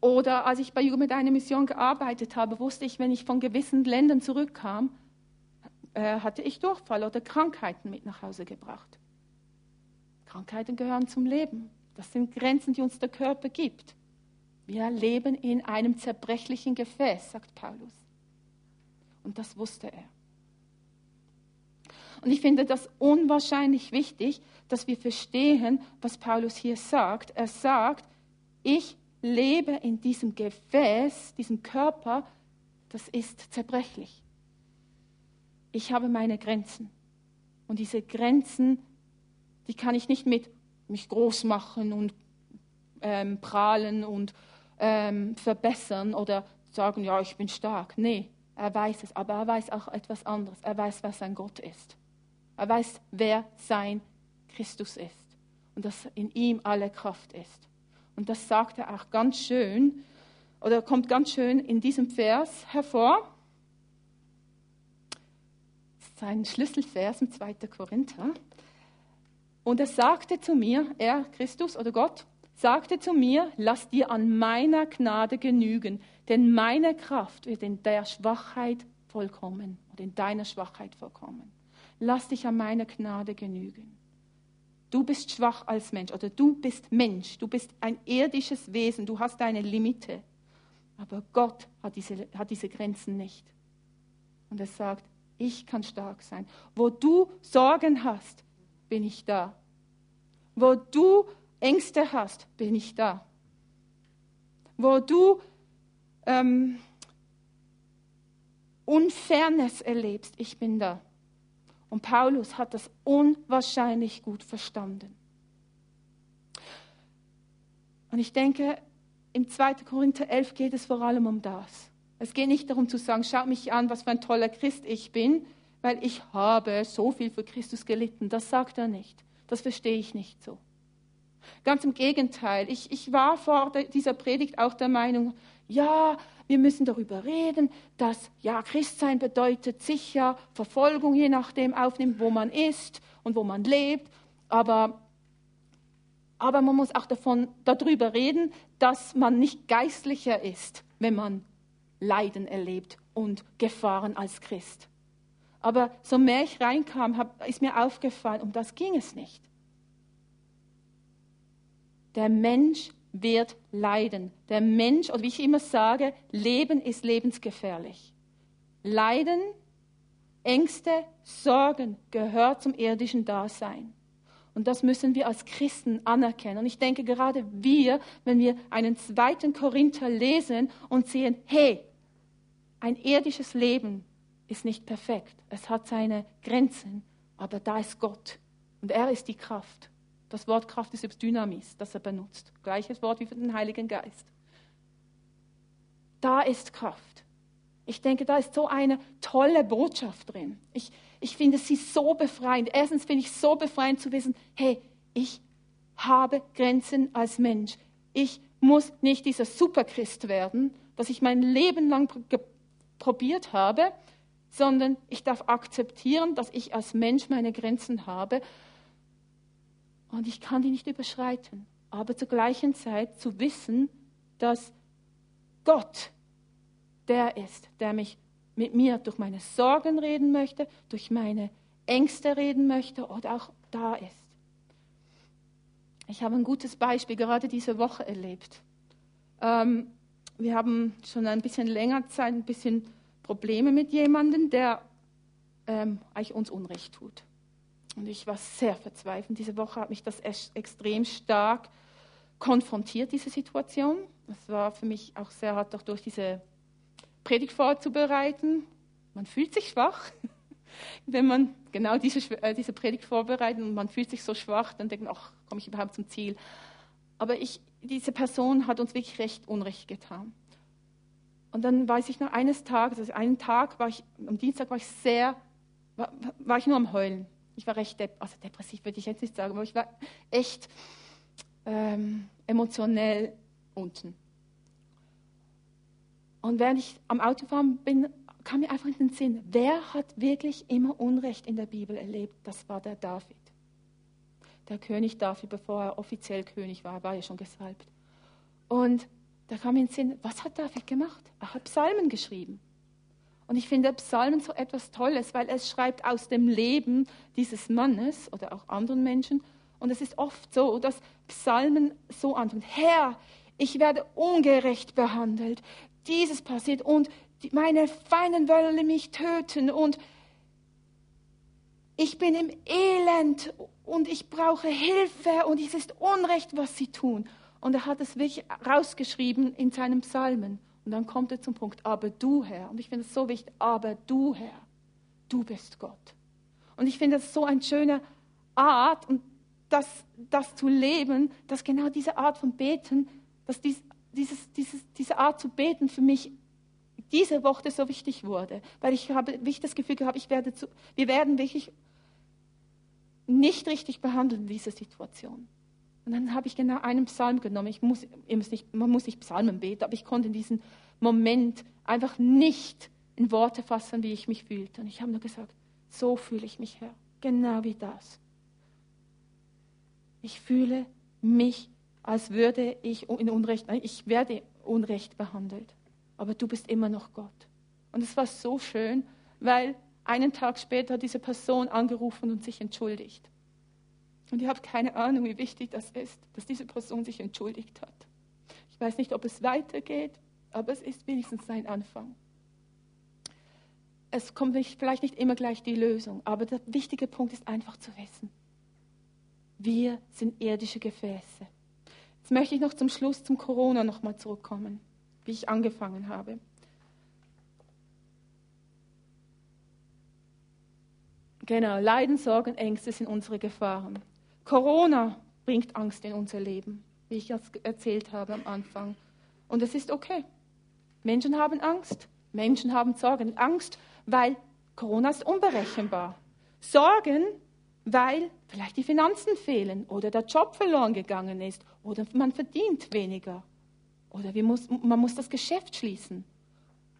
Oder als ich bei Jugend mit einer Mission gearbeitet habe, wusste ich, wenn ich von gewissen Ländern zurückkam, äh, hatte ich Durchfall oder Krankheiten mit nach Hause gebracht. Krankheiten gehören zum Leben. Das sind Grenzen, die uns der Körper gibt. Wir leben in einem zerbrechlichen Gefäß, sagt Paulus. Und das wusste er. Und ich finde das unwahrscheinlich wichtig, dass wir verstehen, was Paulus hier sagt. Er sagt, ich lebe in diesem Gefäß, diesem Körper, das ist zerbrechlich. Ich habe meine Grenzen. Und diese Grenzen, die kann ich nicht mit mich groß machen und ähm, prahlen und ähm, verbessern oder sagen, ja, ich bin stark. Nee, er weiß es, aber er weiß auch etwas anderes. Er weiß, wer sein Gott ist. Er weiß, wer sein Christus ist und dass in ihm alle Kraft ist. Und das sagt er auch ganz schön, oder kommt ganz schön in diesem Vers hervor. Das ist ein Schlüsselvers im 2. Korinther. Und er sagte zu mir, er, Christus oder Gott, sagte zu mir, lass dir an meiner Gnade genügen, denn meine Kraft wird in der Schwachheit vollkommen oder in deiner Schwachheit vollkommen. Lass dich an meiner Gnade genügen. Du bist schwach als Mensch oder du bist Mensch, du bist ein irdisches Wesen, du hast deine Limite. Aber Gott hat diese, hat diese Grenzen nicht. Und er sagt, ich kann stark sein. Wo du Sorgen hast, bin ich da. Wo du Ängste hast, bin ich da. Wo du ähm, Unfairness erlebst, ich bin da. Und Paulus hat das unwahrscheinlich gut verstanden. Und ich denke, im 2. Korinther 11 geht es vor allem um das. Es geht nicht darum zu sagen, schaut mich an, was für ein toller Christ ich bin, weil ich habe so viel für Christus gelitten. Das sagt er nicht. Das verstehe ich nicht so. Ganz im Gegenteil. Ich, ich war vor dieser Predigt auch der Meinung, ja, wir müssen darüber reden, dass ja, Christsein bedeutet sicher Verfolgung, je nachdem aufnehmen, wo man ist und wo man lebt. Aber, aber man muss auch davon, darüber reden, dass man nicht geistlicher ist, wenn man Leiden erlebt und Gefahren als Christ. Aber so mehr ich reinkam, hab, ist mir aufgefallen, um das ging es nicht. Der Mensch wird leiden. Der Mensch, oder wie ich immer sage, Leben ist lebensgefährlich. Leiden, Ängste, Sorgen gehört zum irdischen Dasein. Und das müssen wir als Christen anerkennen. Und ich denke gerade wir, wenn wir einen zweiten Korinther lesen und sehen, hey, ein irdisches Leben ist nicht perfekt. Es hat seine Grenzen, aber da ist Gott. Und er ist die Kraft. Das Wort Kraft ist Dynamis, das er benutzt. Gleiches Wort wie für den Heiligen Geist. Da ist Kraft. Ich denke, da ist so eine tolle Botschaft drin. Ich, ich finde sie so befreiend. Erstens finde ich so befreiend zu wissen, hey, ich habe Grenzen als Mensch. Ich muss nicht dieser Superchrist werden, das ich mein Leben lang probiert habe, sondern ich darf akzeptieren, dass ich als Mensch meine Grenzen habe und ich kann die nicht überschreiten. Aber zur gleichen Zeit zu wissen, dass Gott der ist, der mich mit mir durch meine Sorgen reden möchte, durch meine Ängste reden möchte oder auch da ist. Ich habe ein gutes Beispiel gerade diese Woche erlebt. Ähm, wir haben schon ein bisschen länger Zeit ein bisschen Probleme mit jemandem, der ähm, eigentlich uns Unrecht tut. Und ich war sehr verzweifelt. Diese Woche hat mich das extrem stark konfrontiert, diese Situation. Es war für mich auch sehr hart, auch durch diese Predigt vorzubereiten. Man fühlt sich schwach, wenn man genau diese, äh, diese Predigt vorbereitet und man fühlt sich so schwach, dann denkt man, ach, komme ich überhaupt zum Ziel. Aber ich, diese Person hat uns wirklich recht Unrecht getan. Und dann weiß ich noch eines Tages, also einen Tag war ich, am Dienstag war ich sehr, war, war ich nur am Heulen. Ich war recht dep also depressiv, würde ich jetzt nicht sagen, aber ich war echt ähm, emotionell unten. Und während ich am Autofahren bin, kam mir einfach in den Sinn, wer hat wirklich immer Unrecht in der Bibel erlebt? Das war der David. Der König David, bevor er offiziell König war, war ja schon gesalbt. Und da kam mir in den Sinn, was hat David gemacht? Er hat Psalmen geschrieben. Und ich finde Psalmen so etwas Tolles, weil es schreibt aus dem Leben dieses Mannes oder auch anderen Menschen. Und es ist oft so, dass Psalmen so anfangen. Herr, ich werde ungerecht behandelt. Dieses passiert und meine Feinden wollen mich töten und ich bin im Elend und ich brauche Hilfe und es ist Unrecht, was sie tun. Und er hat es wirklich rausgeschrieben in seinen Psalmen. Und dann kommt er zum Punkt, aber du Herr, und ich finde es so wichtig, aber du Herr, du bist Gott. Und ich finde das so eine schöne Art, und das, das zu leben, dass genau diese Art von Beten, dass dies, dieses, dieses, diese Art zu beten für mich diese Woche so wichtig wurde. Weil ich habe ich das Gefühl gehabt, ich werde zu, wir werden wirklich nicht richtig behandelt in dieser Situation. Und dann habe ich genau einen Psalm genommen. Ich muss, nicht, man muss nicht Psalmen beten, aber ich konnte in diesem Moment einfach nicht in Worte fassen, wie ich mich fühlte. Und ich habe nur gesagt, so fühle ich mich, Herr. Genau wie das. Ich fühle mich, als würde ich in Unrecht, ich werde unrecht behandelt. Aber du bist immer noch Gott. Und es war so schön, weil einen Tag später diese Person angerufen und sich entschuldigt. Und ihr habt keine Ahnung, wie wichtig das ist, dass diese Person sich entschuldigt hat. Ich weiß nicht, ob es weitergeht, aber es ist wenigstens sein Anfang. Es kommt nicht, vielleicht nicht immer gleich die Lösung, aber der wichtige Punkt ist einfach zu wissen, wir sind irdische Gefäße. Jetzt möchte ich noch zum Schluss zum Corona nochmal zurückkommen, wie ich angefangen habe. Genau, Leiden, Sorgen, Ängste sind unsere Gefahren. Corona bringt Angst in unser Leben, wie ich das erzählt habe am Anfang. Und es ist okay. Menschen haben Angst. Menschen haben Sorgen. Angst, weil Corona ist unberechenbar. Sorgen, weil vielleicht die Finanzen fehlen oder der Job verloren gegangen ist oder man verdient weniger oder muss, man muss das Geschäft schließen.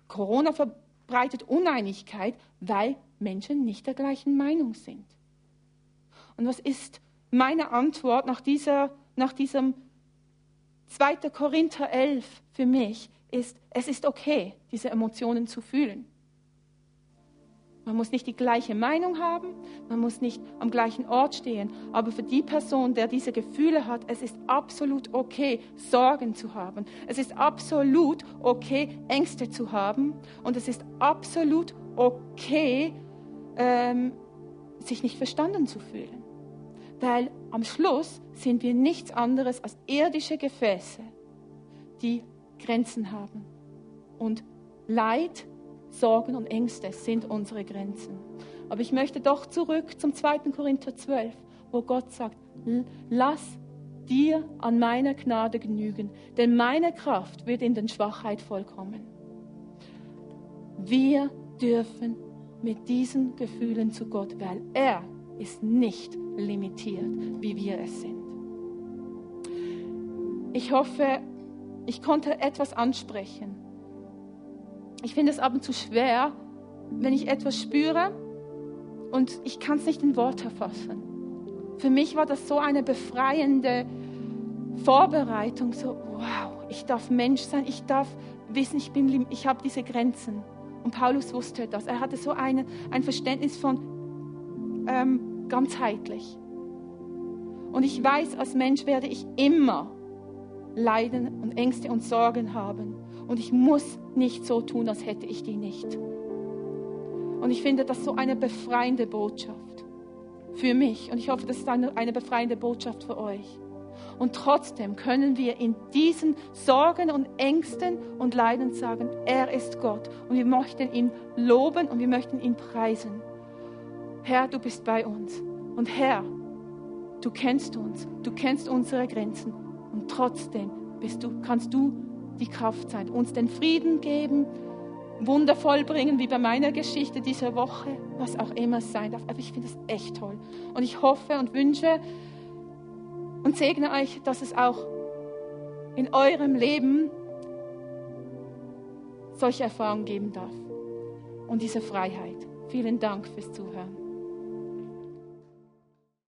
Corona verbreitet Uneinigkeit, weil Menschen nicht der gleichen Meinung sind. Und was ist meine Antwort nach, dieser, nach diesem 2. Korinther 11 für mich? Ist, es ist okay, diese Emotionen zu fühlen. Man muss nicht die gleiche Meinung haben, man muss nicht am gleichen Ort stehen, aber für die Person, der diese Gefühle hat, es ist absolut okay, Sorgen zu haben. Es ist absolut okay, Ängste zu haben und es ist absolut okay, ähm, sich nicht verstanden zu fühlen. Weil am Schluss sind wir nichts anderes als irdische Gefäße, die Grenzen haben. Und Leid, Sorgen und Ängste sind unsere Grenzen. Aber ich möchte doch zurück zum 2. Korinther 12, wo Gott sagt, lass dir an meiner Gnade genügen, denn meine Kraft wird in den Schwachheit vollkommen. Wir dürfen mit diesen Gefühlen zu Gott, weil er ist nicht limitiert, wie wir es sind. Ich hoffe, ich konnte etwas ansprechen. Ich finde es ab und zu schwer, wenn ich etwas spüre und ich kann es nicht in Worte fassen. Für mich war das so eine befreiende Vorbereitung, so wow, ich darf Mensch sein, ich darf wissen, ich, bin, ich habe diese Grenzen. Und Paulus wusste das. Er hatte so eine, ein Verständnis von ähm, ganzheitlich. Und ich weiß, als Mensch werde ich immer Leiden und Ängste und Sorgen haben. Und ich muss nicht so tun, als hätte ich die nicht. Und ich finde das so eine befreiende Botschaft für mich. Und ich hoffe, das ist eine, eine befreiende Botschaft für euch. Und trotzdem können wir in diesen Sorgen und Ängsten und Leiden sagen, er ist Gott. Und wir möchten ihn loben und wir möchten ihn preisen. Herr, du bist bei uns. Und Herr, du kennst uns, du kennst unsere Grenzen. Und trotzdem du, kannst du die Kraft sein, uns den Frieden geben, Wunder vollbringen, wie bei meiner Geschichte dieser Woche, was auch immer es sein darf. Aber ich finde es echt toll. Und ich hoffe und wünsche, und segne euch, dass es auch in eurem Leben solche Erfahrungen geben darf und diese Freiheit. Vielen Dank fürs Zuhören.